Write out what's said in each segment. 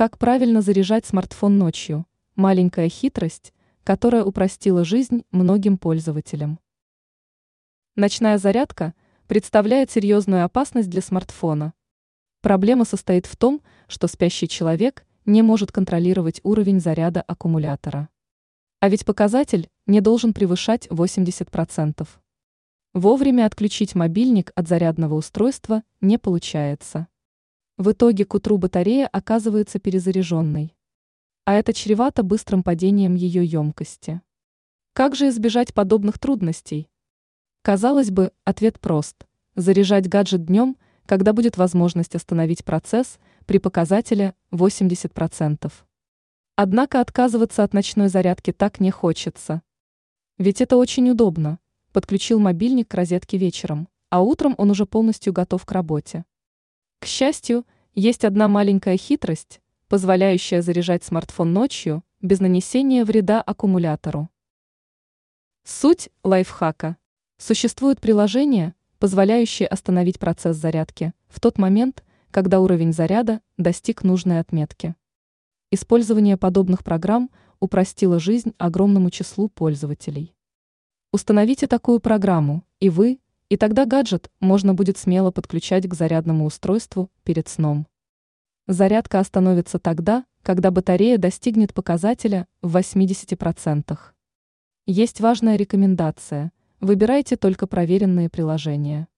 Как правильно заряжать смартфон ночью? Маленькая хитрость, которая упростила жизнь многим пользователям. Ночная зарядка представляет серьезную опасность для смартфона. Проблема состоит в том, что спящий человек не может контролировать уровень заряда аккумулятора. А ведь показатель не должен превышать 80%. Вовремя отключить мобильник от зарядного устройства не получается. В итоге к утру батарея оказывается перезаряженной. А это чревато быстрым падением ее емкости. Как же избежать подобных трудностей? Казалось бы, ответ прост. Заряжать гаджет днем, когда будет возможность остановить процесс при показателе 80%. Однако отказываться от ночной зарядки так не хочется. Ведь это очень удобно. Подключил мобильник к розетке вечером, а утром он уже полностью готов к работе. К счастью, есть одна маленькая хитрость, позволяющая заряжать смартфон ночью без нанесения вреда аккумулятору. Суть лайфхака. Существуют приложения, позволяющие остановить процесс зарядки в тот момент, когда уровень заряда достиг нужной отметки. Использование подобных программ упростило жизнь огромному числу пользователей. Установите такую программу, и вы, и тогда гаджет можно будет смело подключать к зарядному устройству перед сном. Зарядка остановится тогда, когда батарея достигнет показателя в 80%. Есть важная рекомендация – выбирайте только проверенные приложения.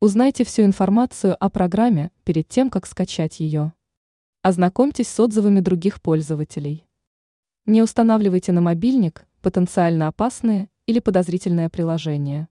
Узнайте всю информацию о программе перед тем, как скачать ее. Ознакомьтесь с отзывами других пользователей. Не устанавливайте на мобильник потенциально опасные или подозрительные приложения.